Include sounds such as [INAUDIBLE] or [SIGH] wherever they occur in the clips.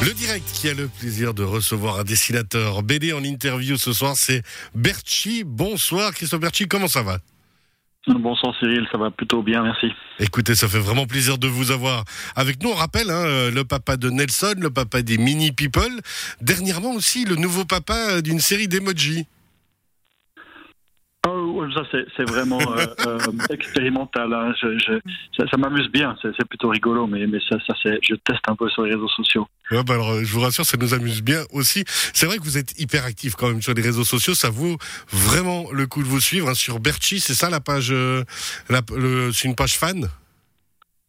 Le direct qui a le plaisir de recevoir un dessinateur BD en interview ce soir, c'est Berchi. Bonsoir Christophe Berchi, comment ça va? Bonsoir Cyril, ça va plutôt bien, merci. Écoutez, ça fait vraiment plaisir de vous avoir avec nous. On rappelle, hein, le papa de Nelson, le papa des Mini People, dernièrement aussi le nouveau papa d'une série d'emojis. Ça c'est vraiment euh, euh, expérimental. Hein. ça, m'amuse bien, c'est plutôt rigolo, mais, mais ça, ça je teste un peu sur les réseaux sociaux. Bah alors, je vous rassure, ça nous amuse bien aussi. C'est vrai que vous êtes hyper actif quand même sur les réseaux sociaux. Ça vaut vraiment le coup de vous suivre hein, sur Berchi. C'est ça la page, euh, c'est une page fan?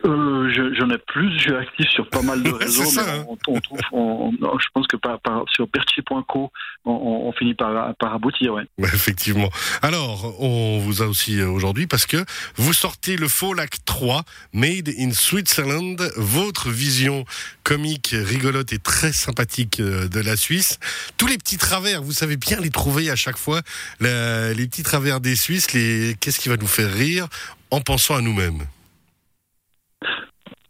Euh, J'en ai plus, je suis actif sur pas mal de [LAUGHS] réseaux, mais hein. on, trouve, je pense que par, par, sur Berchi.co, on, on, finit par, par aboutir. Ouais. effectivement. Alors, on vous a aussi euh, aujourd'hui parce que vous sortez le Faux Lac 3, Made in Switzerland, votre vision comique, rigolote et très sympathique euh, de la Suisse. Tous les petits travers, vous savez bien les trouver à chaque fois, les petits travers des Suisses, les qu'est-ce qui va nous faire rire en pensant à nous-mêmes?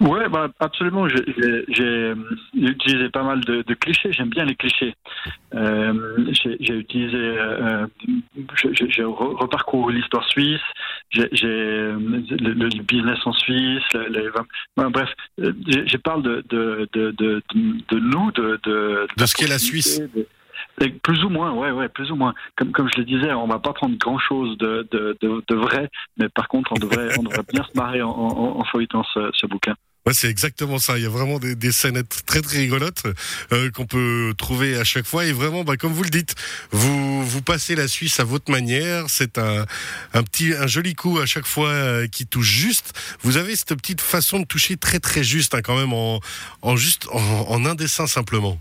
Ouais, bah, absolument. J'ai utilisé pas mal de, de clichés. J'aime bien les clichés. Euh, j'ai utilisé, euh, j'ai reparcouru l'histoire suisse. J'ai le, business en Suisse. Les, bref, je parle de de de de, de nous, de de, de ce qu'est la Suisse. Plus ou moins, ouais, ouais, plus ou moins. Comme, comme je le disais, on va pas prendre grand chose de, de, de, vrai, mais par contre, on devrait, on devrait bien se marrer en, en, en feuilletant ce, ce bouquin. C'est exactement ça. Il y a vraiment des, scènes très très rigolotes euh, qu'on peut trouver à chaque fois. Et vraiment, bah, comme vous le dites, vous vous passez la Suisse à votre manière. C'est un, petit, un joli coup à chaque fois euh, qui touche juste. Vous avez cette petite façon de toucher très très juste, hein, quand même en, juste en un dessin simplement.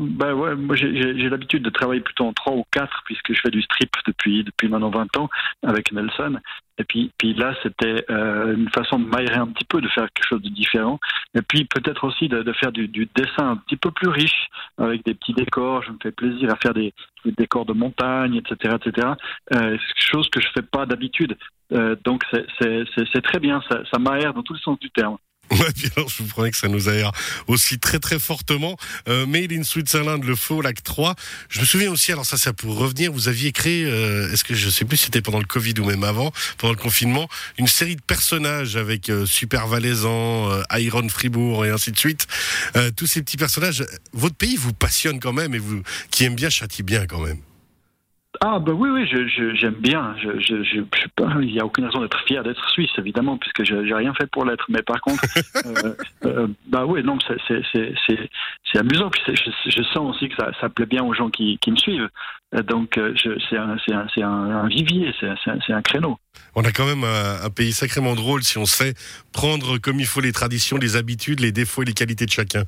Ben ouais, moi j'ai l'habitude de travailler plutôt en trois ou quatre puisque je fais du strip depuis depuis maintenant 20 ans avec Nelson. Et puis, puis là, c'était euh, une façon de m'aérer un petit peu, de faire quelque chose de différent. Et puis peut-être aussi de, faire du, dessin un petit peu plus riche avec des petits décors. Je me fais plaisir à faire des, des décors de montagne, etc., etc. Euh, chose que je fais pas d'habitude. Euh, donc c'est très bien, ça, ça m'aère dans tous les sens du terme. [LAUGHS] Ouais, bien alors, je vous promets que ça nous aère aussi très très fortement. Euh, Made in Switzerland, le faux lac 3. Je me souviens aussi, alors ça, c'est pour revenir, vous aviez créé, euh, est-ce que je sais plus si c'était pendant le Covid ou même avant, pendant le confinement, une série de personnages avec euh, Super Valaisan, euh, Iron Fribourg et ainsi de suite. Euh, tous ces petits personnages, votre pays vous passionne quand même et vous, qui aime bien, châtie bien quand même. Ah bah oui oui j'aime bien. Je, je, je, pas il n'y a aucune raison d'être fier d'être suisse évidemment puisque j'ai rien fait pour l'être. Mais par contre [LAUGHS] euh, euh, bah oui non c'est amusant. Puis je, sens aussi que ça, ça plaît bien aux gens qui, qui me suivent. Euh, donc c'est un, un, un, un vivier c'est un, créneau. On a quand même un, un, pays sacrément drôle si on sait prendre comme il faut les traditions les habitudes les défauts et les qualités de chacun.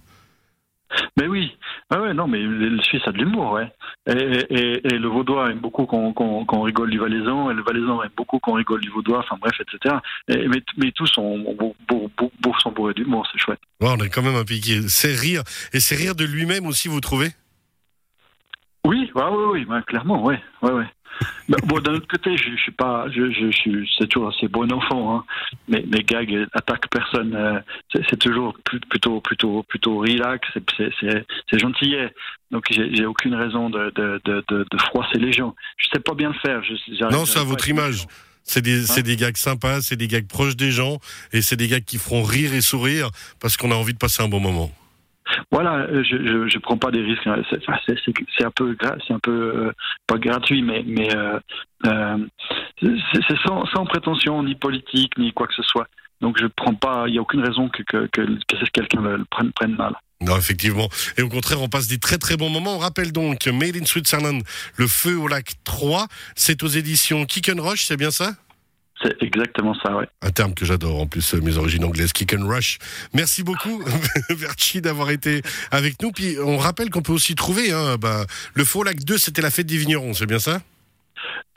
Mais oui, ah ouais, non, mais le Suisse a de l'humour, ouais. Et, et, et, le Vaudois aime beaucoup qu'on qu rigole du Valaisan, et le Valaisan aime beaucoup qu'on rigole du Vaudois, enfin bref, etc. Et, mais, mais tous sont, sont bourrés d'humour, c'est chouette. Ouais, on a quand même un pays qui sait rire, et c'est rire de lui-même aussi, vous trouvez? Oui, ouais, oui, oui, clairement, ouais, ouais, ouais. Bah, bon, d'un autre côté, je, je suis pas, je, je, je c'est toujours assez bon enfant, hein. mais mes gags attaquent personne. Euh, c'est toujours plutôt, plutôt, plutôt relax, c'est gentillet. Donc j'ai aucune raison de, de, de, de, froisser les gens. Je sais pas bien le faire. Je, non, c'est à votre image. C'est des, hein des gags sympas, c'est des gags proches des gens, et c'est des gags qui feront rire et sourire parce qu'on a envie de passer un bon moment. Voilà, euh, je, je, je prends pas des risques. Hein. C'est un peu, c'est un peu euh, pas gratuit, mais mais euh, c'est sans, sans prétention ni politique ni quoi que ce soit. Donc je prends pas. Il y a aucune raison que que, que, que quelqu'un le prenne, prenne mal. Non, effectivement. Et au contraire, on passe des très très bons moments. On rappelle donc Made in Switzerland, Le Feu au lac 3. C'est aux éditions Kick Rush, c'est bien ça? C'est exactement ça, ouais. Un terme que j'adore, en plus, mes origines anglaises, kick and rush. Merci beaucoup, [LAUGHS] Verchi, d'avoir été avec nous. Puis on rappelle qu'on peut aussi trouver, hein, bah, le Faux Lac 2, c'était la fête des vignerons, c'est bien ça?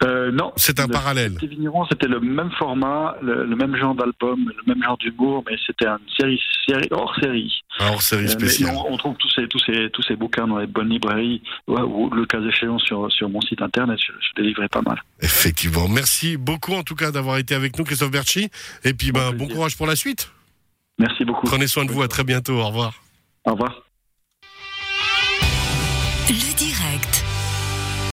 Euh, non. C'est un parallèle. Les vignerons, c'était le même format, le, même genre d'album, le même genre d'humour, mais c'était une série, série hors série. Hors série spéciale. on, trouve tous ces, tous, ces, tous ces bouquins dans les bonnes librairies, ou le cas échéant sur, sur mon site internet, je, je délivrais pas mal. Effectivement. Merci beaucoup en tout cas d'avoir été avec nous, Christophe Berchi. Et puis, ben, bon courage pour la suite. Merci beaucoup. Prenez soin de vous, à très bientôt. Au revoir. Au revoir. Le direct.